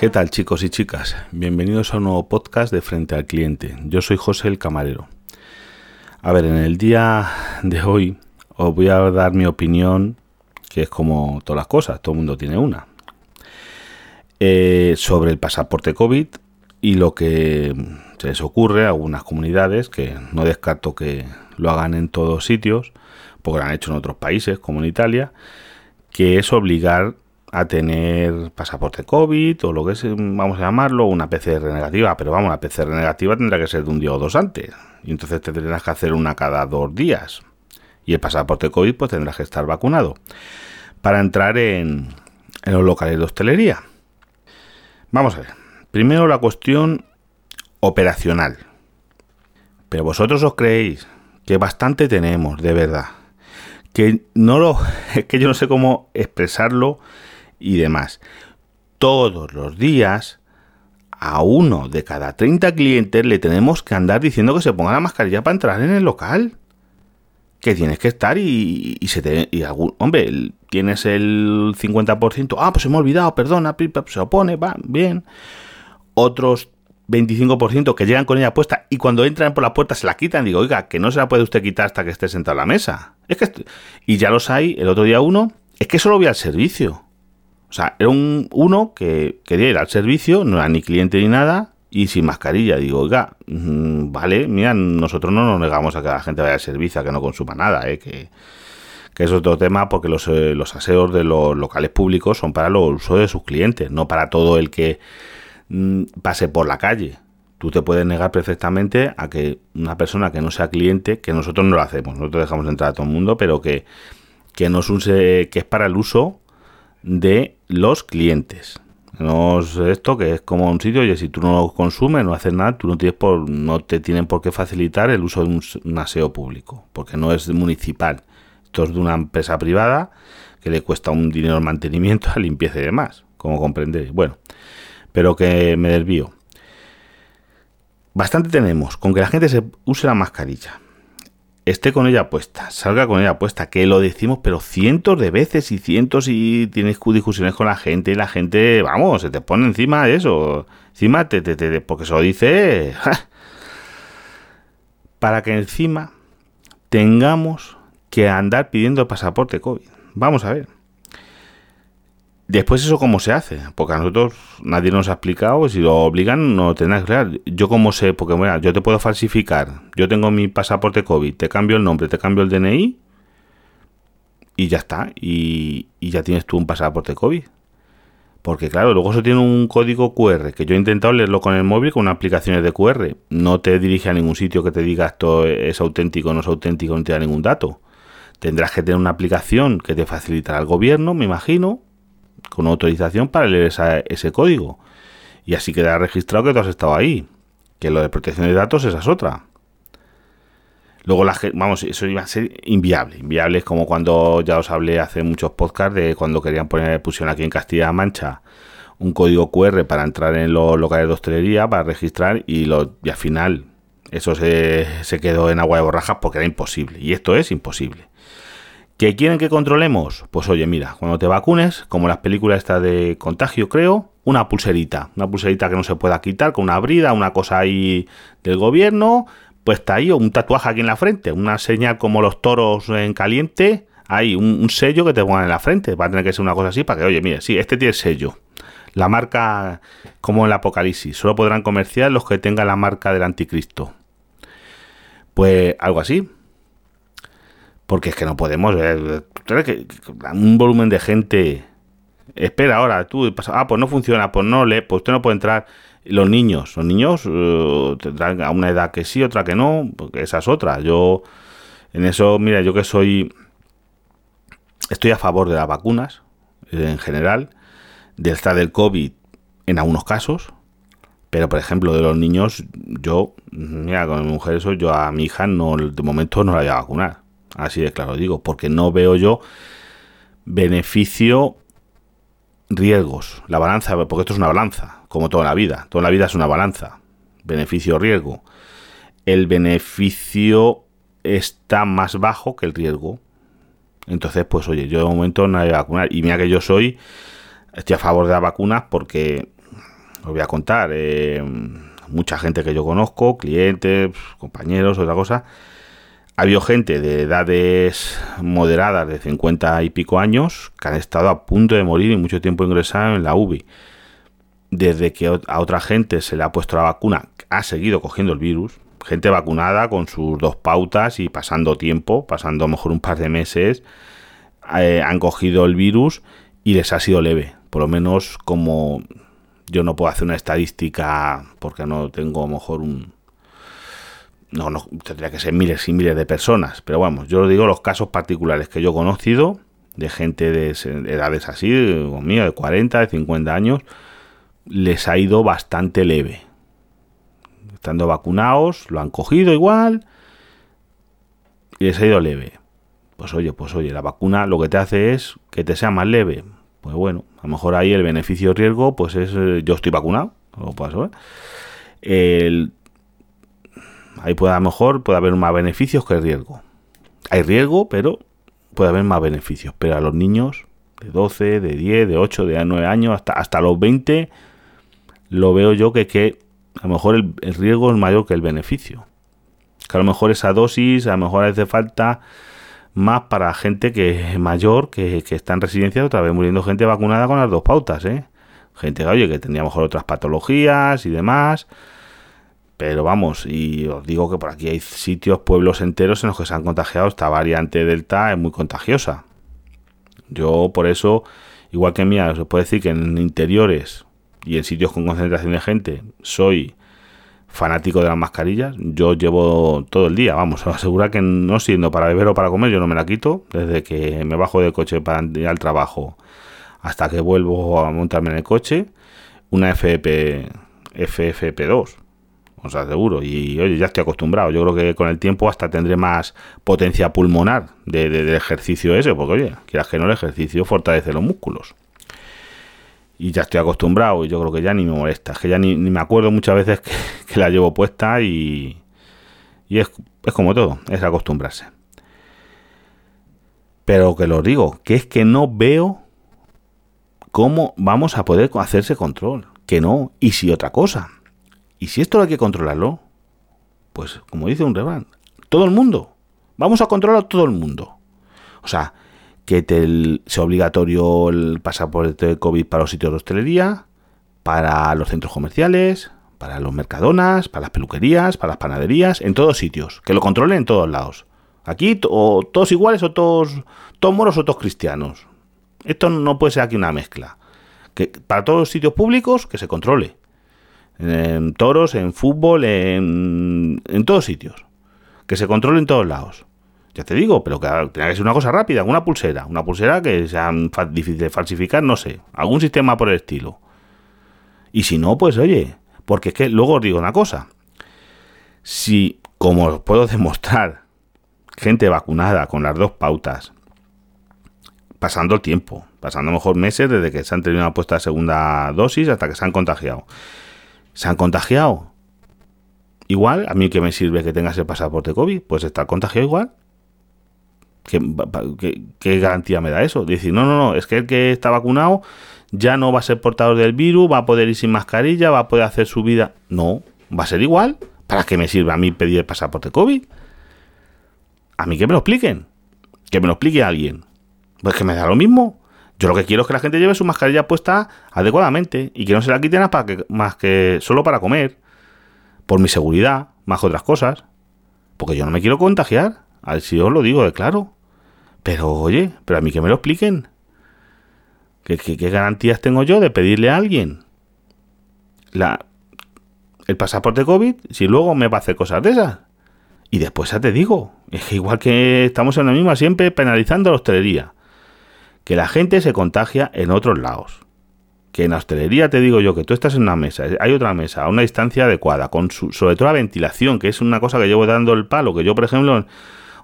¿Qué tal chicos y chicas? Bienvenidos a un nuevo podcast de Frente al Cliente. Yo soy José el Camarero. A ver, en el día de hoy os voy a dar mi opinión, que es como todas las cosas, todo el mundo tiene una, eh, sobre el pasaporte COVID y lo que se les ocurre a algunas comunidades, que no descarto que lo hagan en todos sitios, porque lo han hecho en otros países, como en Italia, que es obligar a tener pasaporte COVID o lo que es, vamos a llamarlo, una PCR negativa. Pero vamos, la PCR negativa tendrá que ser de un día o dos antes. Y entonces te tendrás que hacer una cada dos días. Y el pasaporte COVID pues tendrás que estar vacunado. Para entrar en, en los locales de hostelería. Vamos a ver. Primero la cuestión operacional. Pero vosotros os creéis que bastante tenemos, de verdad. Que no lo. Es que yo no sé cómo expresarlo y demás. Todos los días a uno de cada 30 clientes le tenemos que andar diciendo que se ponga la mascarilla para entrar en el local. Que tienes que estar y, se te... Y algún, hombre, tienes el 50%. Ah, pues se me ha olvidado, perdona, se opone, va, bien. Otros 25% que llegan con ella puesta y cuando entran por la puerta se la quitan. Digo, oiga, que no se la puede usted quitar hasta que esté sentado a la mesa. Es que... Y ya los hay, el otro día uno, es que solo voy al servicio. O sea, era un uno que quería ir al servicio, no era ni cliente ni nada, y sin mascarilla. Digo, oiga, mm, vale, mira, nosotros no nos negamos a que la gente vaya al servicio, a que no consuma nada, ¿eh? que, es otro tema porque los, eh, los aseos de los locales públicos son para los usos de sus clientes, no para todo el que mm, pase por la calle. Tú te puedes negar perfectamente a que una persona que no sea cliente, que nosotros no lo hacemos, nosotros dejamos entrar a todo el mundo, pero que, que, no es, que es para el uso de los clientes. No es esto que es como un sitio y si tú no lo consumes, no haces nada, tú no tienes por, no te tienen por qué facilitar el uso de un, aseo público, porque no es municipal. Esto es de una empresa privada que le cuesta un dinero el mantenimiento, la limpieza y demás, como comprendéis. Bueno, pero que me desvío. Bastante tenemos con que la gente se use la mascarilla esté con ella puesta, salga con ella puesta, que lo decimos, pero cientos de veces y cientos y tienes discusiones con la gente y la gente, vamos, se te pone encima eso, encima te, te, te porque se lo dice, para que encima tengamos que andar pidiendo pasaporte COVID. Vamos a ver. Después eso cómo se hace, porque a nosotros nadie nos ha explicado, si lo obligan no tendrás que crear. Yo cómo sé, porque bueno, yo te puedo falsificar, yo tengo mi pasaporte COVID, te cambio el nombre, te cambio el DNI y ya está, y, ya tienes tú un pasaporte COVID. Porque claro, luego eso tiene un código QR, que yo he intentado leerlo con el móvil con aplicaciones de QR. No te dirige a ningún sitio que te diga esto es auténtico, no es auténtico, no te da ningún dato. Tendrás que tener una aplicación que te facilitará el gobierno, me imagino, con autorización para leer ese código. Y así queda registrado que tú has estado ahí. Que lo de protección de datos esa es otra. Luego la vamos, eso iba a ser inviable. Inviable es como cuando ya os hablé hace muchos podcasts de cuando querían poner, pusieron aquí en Castilla-La Mancha un código QR para entrar en los locales de hostelería, para registrar y, lo, y al final eso se, se quedó en agua de borrajas porque era imposible. Y esto es imposible. ¿Que quieren que controlemos? Pues oye, mira, cuando te vacunes, como las películas esta de contagio, creo, una pulserita, una pulserita que no se pueda quitar, con una brida, una cosa ahí del gobierno, pues está ahí, un tatuaje aquí en la frente, una señal como los toros en caliente, hay un, sello que te pongan en la frente, va a tener que ser una cosa así para que, oye, mire, sí, este tiene sello. La marca, como el Apocalipsis, solo podrán comerciar los que tengan la marca del anticristo. Pues algo así. Porque es que no podemos. Eh, que un volumen de gente. Espera ahora, tú. Ah, pues no funciona, pues no le. Pues usted no puede entrar. Los niños, los niños uh, tendrán a una edad que sí, otra que no, porque esa es otra. Yo, en eso, mira, yo que soy. Estoy a favor de las vacunas, en general, del estar del COVID en algunos casos, pero por ejemplo, de los niños, yo, mira, con mi mujer, eso, yo a mi hija no, de momento no la voy a vacunar. Así de claro digo, porque no veo yo beneficio riesgos. La balanza, porque esto es una balanza, como toda la vida. Toda la vida es una balanza. Beneficio-riesgo. El beneficio está más bajo que el riesgo. Entonces, pues oye, yo de momento no voy a vacunar. Y mira que yo soy, estoy a favor de las vacunas porque os voy a contar, eh, mucha gente que yo conozco, clientes, compañeros, otra cosa, habido gente de edades moderadas, de 50 y pico años, que han estado a punto de morir y mucho tiempo ingresado en la UBI. Desde que a otra gente se le ha puesto la vacuna, ha seguido cogiendo el virus. Gente vacunada con sus dos pautas y pasando tiempo, pasando a lo mejor un par de meses, eh, han cogido el virus y les ha sido leve. Por lo menos como yo no puedo hacer una estadística porque no tengo a lo mejor un, no, no, tendría que ser miles y miles de personas, pero vamos, yo digo los casos particulares que yo he conocido de gente de edades así, mío, de 40, de 50 años, les ha ido bastante leve. Estando vacunados, lo han cogido igual y les ha ido leve. Pues oye, pues oye, la vacuna lo que te hace es que te sea más leve. Pues bueno, a lo mejor ahí el beneficio-riesgo, pues es eh, yo estoy vacunado, lo paso, ¿eh? El, Ahí puede a lo mejor puede haber más beneficios que riesgo. Hay riesgo, pero puede haber más beneficios. Pero a los niños de 12, de 10, de 8, de 9 años, hasta, hasta los 20, lo veo yo que, que a lo mejor el, riesgo es mayor que el beneficio. Que a lo mejor esa dosis, a lo mejor hace falta más para gente que es mayor, que, que está en residencia, otra vez muriendo gente vacunada con las dos pautas, ¿eh? Gente, oye, que tenía mejor otras patologías y demás. Pero vamos, y os digo que por aquí hay sitios, pueblos enteros en los que se han contagiado. Esta variante Delta es muy contagiosa. Yo por eso, igual que mía, os puedo decir que en interiores y en sitios con concentración de gente soy fanático de las mascarillas. Yo llevo todo el día, vamos, os asegura que no siendo para beber o para comer, yo no me la quito. Desde que me bajo del coche para ir al trabajo hasta que vuelvo a montarme en el coche, una FP, FFP2 os aseguro. Y oye, ya estoy acostumbrado. Yo creo que con el tiempo hasta tendré más potencia pulmonar de, del ejercicio ese, porque oye, quieras que no, el ejercicio fortalece los músculos. Y ya estoy acostumbrado y yo creo que ya ni me molesta. Es que ya ni, me acuerdo muchas veces que, la llevo puesta y, y es, es como todo, es acostumbrarse. Pero que lo digo, que es que no veo cómo vamos a poder hacerse control. Que no. Y si otra cosa y si esto hay que controlarlo, pues como dice un refrán, todo el mundo. Vamos a controlar todo el mundo. O sea, que sea obligatorio el pasaporte de COVID para los sitios de hostelería, para los centros comerciales, para los mercadonas, para las peluquerías, para las panaderías, en todos sitios. Que lo controlen en todos lados. Aquí o todos iguales o todos, todos moros o todos cristianos. Esto no puede ser aquí una mezcla. Que para todos los sitios públicos que se controle en toros, en fútbol, en, en todos sitios. Que se controle en todos lados. Ya te digo, pero que tenga que ser una cosa rápida, una pulsera. Una pulsera que sea difícil de falsificar, no sé. Algún sistema por el estilo. Y si no, pues oye, porque es que luego os digo una cosa. Si, como os puedo demostrar, gente vacunada con las dos pautas, pasando el tiempo, pasando mejor meses desde que se han tenido una puesta de segunda dosis hasta que se han contagiado se han contagiado. Igual, a mí que me sirve que tengas el pasaporte COVID, pues estar contagiado igual. ¿Qué, garantía me da eso? Decir, no, no, no, es que el que está vacunado ya no va a ser portador del virus, va a poder ir sin mascarilla, va a poder hacer su vida. No, va a ser igual. ¿Para qué me sirve a mí pedir el pasaporte COVID? A mí que me lo expliquen. Que me lo explique alguien. Pues que me da lo mismo. Yo lo que quiero es que la gente lleve su mascarilla puesta adecuadamente y que no se la quiten para más que solo para comer, por mi seguridad, más otras cosas. Porque yo no me quiero contagiar. A ver si os lo digo de claro. Pero oye, pero a mí que me lo expliquen. ¿Qué, qué, garantías tengo yo de pedirle a alguien la, el pasaporte COVID si luego me va a hacer cosas de esas? Y después ya te digo, es que igual que estamos en la misma siempre penalizando la hostelería que la gente se contagia en otros lados. Que en la hostelería te digo yo que tú estás en una mesa, hay otra mesa a una distancia adecuada, con sobre todo la ventilación, que es una cosa que llevo dando el palo, que yo por ejemplo,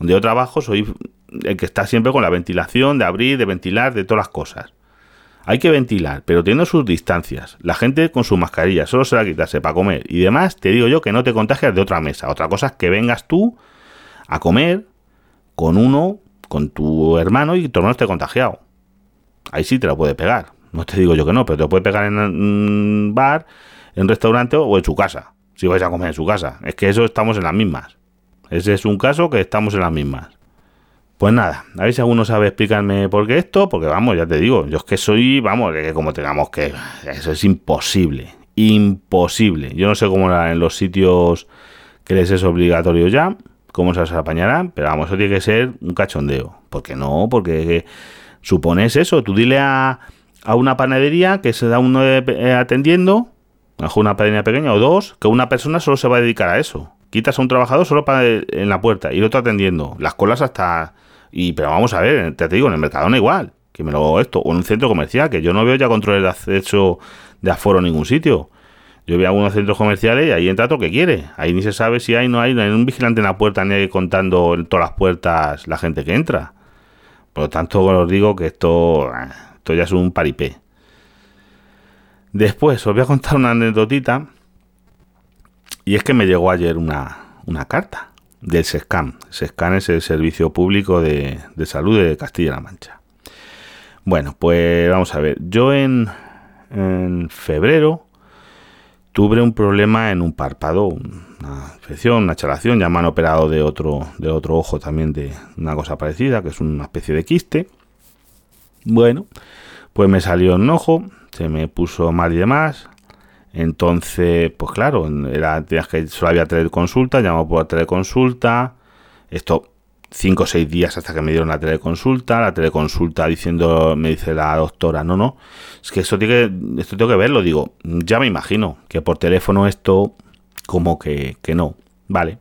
donde yo trabajo, soy el que está siempre con la ventilación, de abrir, de ventilar, de todas las cosas. Hay que ventilar, pero teniendo sus distancias. La gente con su mascarilla solo se la quitarse para comer. Y demás, te digo yo que no te contagias de otra mesa. Otra cosa es que vengas tú a comer con uno con tu hermano y tu hermano esté contagiado. Ahí sí te lo puede pegar. No te digo yo que no, pero te puede pegar en un bar, en un restaurante o en su casa. Si vais a comer en su casa. Es que eso estamos en las mismas. Ese es un caso que estamos en las mismas. Pues nada, a ver si alguno sabe explicarme por qué esto, porque vamos, ya te digo, yo es que soy, vamos, que como tengamos que... Eso es imposible, imposible. Yo no sé cómo en los sitios que les es obligatorio ya, cómo se las apañarán, pero vamos, eso tiene que ser un cachondeo. ¿Por qué no? Porque supones eso, tú dile a, a una panadería que se da uno eh, atendiendo, a una panadería pequeña o dos, que una persona solo se va a dedicar a eso. Quitas a un trabajador solo para en la puerta y el otro atendiendo. Las colas hasta y, pero vamos a ver, te digo, en el Mercadona igual, que me lo esto, o en un centro comercial, que yo no veo ya controles de acceso de aforo en ningún sitio. Yo veo algunos centros comerciales y ahí entra todo lo que quiere. Ahí ni se sabe si hay no hay, no hay un vigilante en la puerta ni hay contando en todas las puertas la gente que entra. Por lo tanto, os digo que esto, esto ya es un paripé. Después os voy a contar una anécdotita. Y es que me llegó ayer una, una carta del SESCAM. SESCAM es el Servicio Público de, Salud de Castilla-La Mancha. Bueno, pues vamos a ver. Yo en, en febrero tuve un problema en un párpado, una infección, una chalación, ya me han operado de otro, de otro ojo también de una cosa parecida, que es una especie de quiste. Bueno, pues me salió un ojo, se me puso mal y demás, entonces, pues claro, era, tenías que solo había teleconsulta, llamó por teleconsulta. Esto cinco o seis días hasta que me dieron la teleconsulta, la teleconsulta diciendo, me dice la doctora, no, no, es que esto tiene que, esto tengo que verlo, digo, ya me imagino que por teléfono esto como que, que no, vale.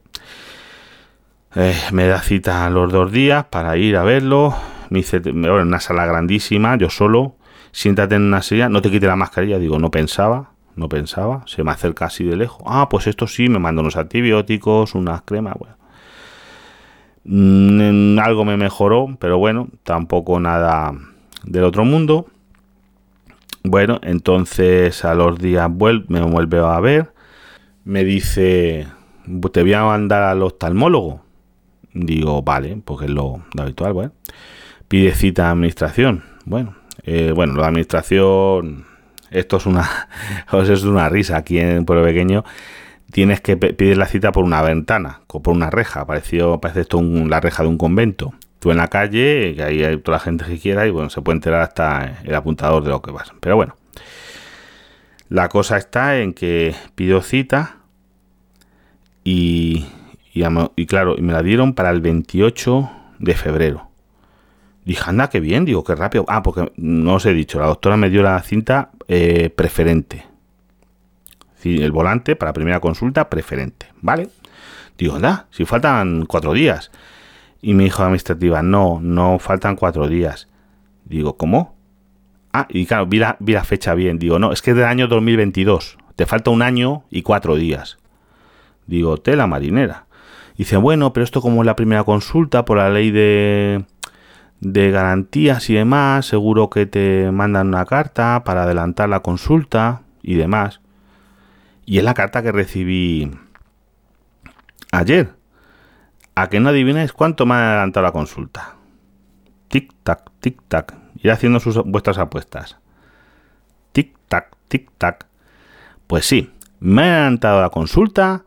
Eh, me da cita los dos días para ir a verlo, me dice, en una sala grandísima, yo solo, siéntate en una silla, no te quite la mascarilla, digo, no pensaba, no pensaba, se me acerca así de lejos. Ah, pues esto sí, me manda unos antibióticos, unas cremas, bueno. Mm, algo me mejoró, pero bueno, tampoco nada del otro mundo. Bueno, entonces a los días me vuelve a ver, me dice, te voy a mandar al oftalmólogo. Digo, vale, porque es lo, habitual, bueno. Pide cita a administración. Bueno, eh, bueno, la administración esto es una, es una risa aquí en Pueblo Pequeño, tienes que pedir la cita por una ventana, o por una reja, pareció, parece esto la reja de un convento. Tú en la calle, que ahí hay toda la gente que quiera y bueno, se puede enterar hasta el apuntador de lo que vas. Pero bueno, la cosa está en que pido cita y, y, y claro, me la dieron para el 28 de febrero. Dije, anda, qué bien, digo, qué rápido. Ah, porque no os he dicho, la doctora me dio la cinta eh, preferente. El volante para primera consulta preferente, ¿vale? Digo, anda, si faltan cuatro días. Y me dijo administrativa, no, no faltan cuatro días. Digo, ¿cómo? Ah, y claro, vi la, vi la fecha bien. Digo, no, es que es del año 2022. Te falta un año y cuatro días. Digo, tela marinera. Dice, bueno, pero esto como es la primera consulta por la ley de de garantías y demás, seguro que te mandan una carta para adelantar la consulta y demás. Y es la carta que recibí ayer. A que no adivináis cuánto me ha adelantado la consulta. Tic tac, tic tac. Ir haciendo sus, vuestras apuestas. Tic tac, tic tac. Pues sí, me ha adelantado la consulta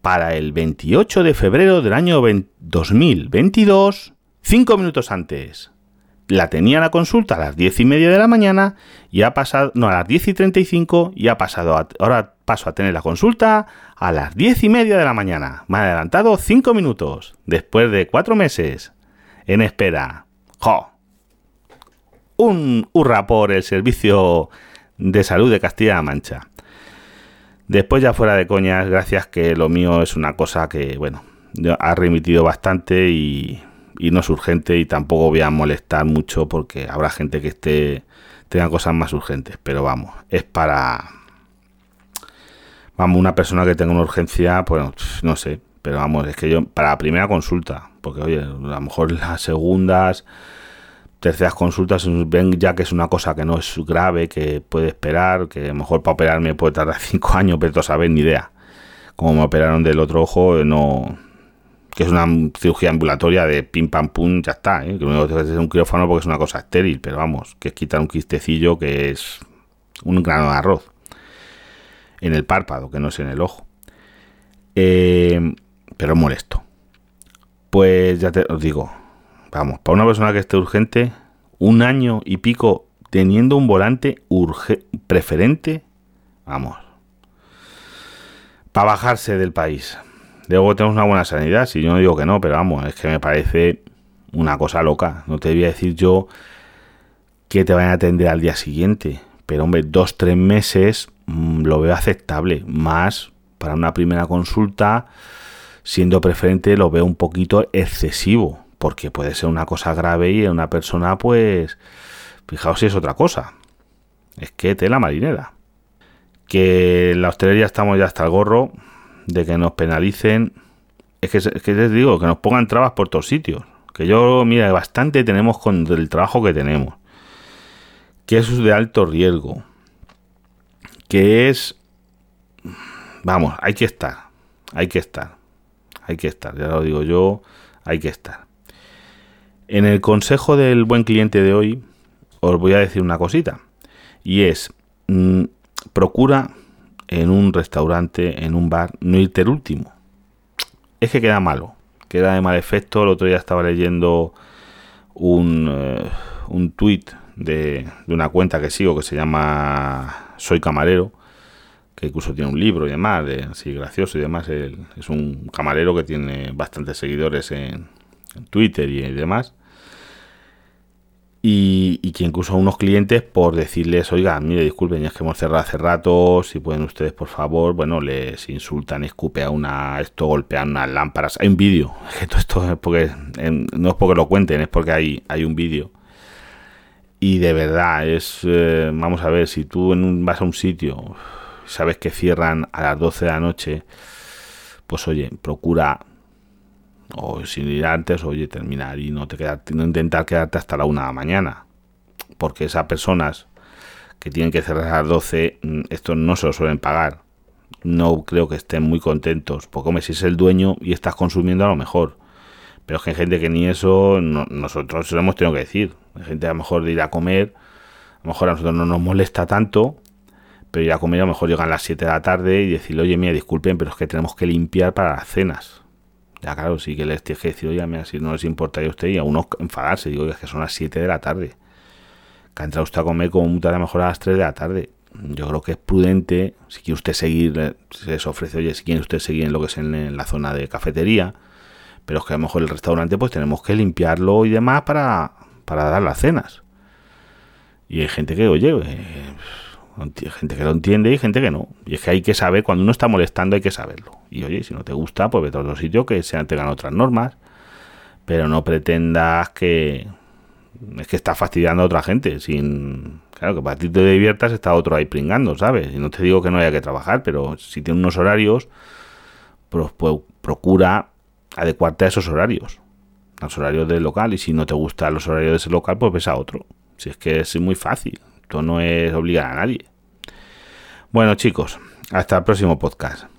para el 28 de febrero del año 2022 Cinco minutos antes. La tenía la consulta a las diez y media de la mañana y ha pasado, no, a las diez y treinta y cinco y ha pasado, ahora paso a tener la consulta a las diez y media de la mañana. Me ha adelantado cinco minutos, después de cuatro meses, en espera. ¡Jo! Un hurra por el servicio de salud de Castilla-La Mancha. Después ya fuera de coñas, gracias que lo mío es una cosa que, bueno, ha remitido bastante y y no es urgente y tampoco voy a molestar mucho porque habrá gente que esté tenga cosas más urgentes, pero vamos, es para vamos, una persona que tenga una urgencia, pues no sé, pero vamos, es que yo para la primera consulta, porque oye, a lo mejor las segundas terceras consultas ven ya que es una cosa que no es grave, que puede esperar, que a lo mejor para operarme puede tardar cinco años, pero no saben ni idea. Como me operaron del otro ojo, no, que es una cirugía ambulatoria de pim pam pum, ya está, ¿eh? que no es un quirófano porque es una cosa estéril, pero vamos, que es quitar un quistecillo que es un grano de arroz en el párpado, que no es en el ojo. Eh, pero molesto. Pues ya te os digo, vamos, para una persona que esté urgente, un año y pico teniendo un volante preferente, vamos, para bajarse del país. Luego tenemos una buena sanidad, si yo no digo que no, pero vamos, es que me parece una cosa loca. No te voy a decir yo que te vayan a atender al día siguiente, pero hombre, dos, tres meses mm, lo veo aceptable. Más para una primera consulta, siendo preferente, lo veo un poquito excesivo, porque puede ser una cosa grave y en una persona, pues, fijaos si es otra cosa. Es que tela marinera. Que en la hostelería estamos ya hasta el gorro, de que nos penalicen. Es que, les digo, que nos pongan trabas por todos sitios. Que yo, mira, bastante tenemos con el trabajo que tenemos. Que es de alto riesgo. Que es... Vamos, hay que estar. Hay que estar. Hay que estar. Ya lo digo yo, hay que estar. En el consejo del buen cliente de hoy, os voy a decir una cosita. Y es, mm, procura en un restaurante, en un bar, no irte el último. Es que queda malo, queda de mal efecto. El otro día estaba leyendo un, eh, un tweet de, una cuenta que sigo que se llama Soy Camarero, que incluso tiene un libro y demás, de, así gracioso y demás. es un camarero que tiene bastantes seguidores en, en Twitter y demás y, que incluso a unos clientes por decirles, oiga, mire, disculpen, es que hemos cerrado hace rato, si pueden ustedes, por favor, bueno, les insultan, escupe a una, esto golpean unas lámparas. Hay un vídeo, todo esto es porque, no es porque lo cuenten, es porque hay, hay un vídeo. Y de verdad, es, eh, vamos a ver, si tú en vas a un sitio, sabes que cierran a las 12 de la noche, pues oye, procura o sin ir antes, oye, terminar y no te quedar, no intentar quedarte hasta la una de la mañana. Porque esas personas que tienen que cerrar a las 12, mm, esto no se lo suelen pagar. No creo que estén muy contentos. Porque, hombre, si es el dueño y estás consumiendo, a lo mejor. Pero es que hay gente que ni eso, nosotros lo hemos tenido que decir. Hay gente a lo mejor de ir a comer, a lo mejor a nosotros no nos molesta tanto, pero ir a comer a lo mejor llegan las 7 de la tarde y decirle, oye, mira, disculpen, pero es que tenemos que limpiar para las cenas ya, claro, sí que les tienes que decir, oye, mira, no les importa a usted y a uno enfadarse. Digo, es que son las 7 de la tarde. Que ha entrado usted a comer como mucho a mejor a las 3 de la tarde. Yo creo que es prudente, si quiere usted seguir, se les ofrece, oye, si quiere usted seguir en lo que es en, la zona de cafetería, pero es que a lo mejor el restaurante pues tenemos que limpiarlo y demás para, para dar las cenas. Y hay gente que, oye, eh, gente que lo entiende y gente que no. Y es que hay que saber, cuando uno está molestando hay que saberlo. Y oye, si no te gusta, pues vete a otro sitio que se tengan otras normas. Pero no pretendas que es que está fastidiando a otra gente. Sin claro, que para ti te diviertas está otro ahí pringando, ¿sabes? Y no te digo que no haya que trabajar, pero si tiene unos horarios, pues procura adecuarte a esos horarios. A los horarios del local. Y si no te gustan los horarios de ese local, pues ves a otro. Si es que es muy fácil no es obligar a nadie. Bueno chicos, hasta el próximo podcast.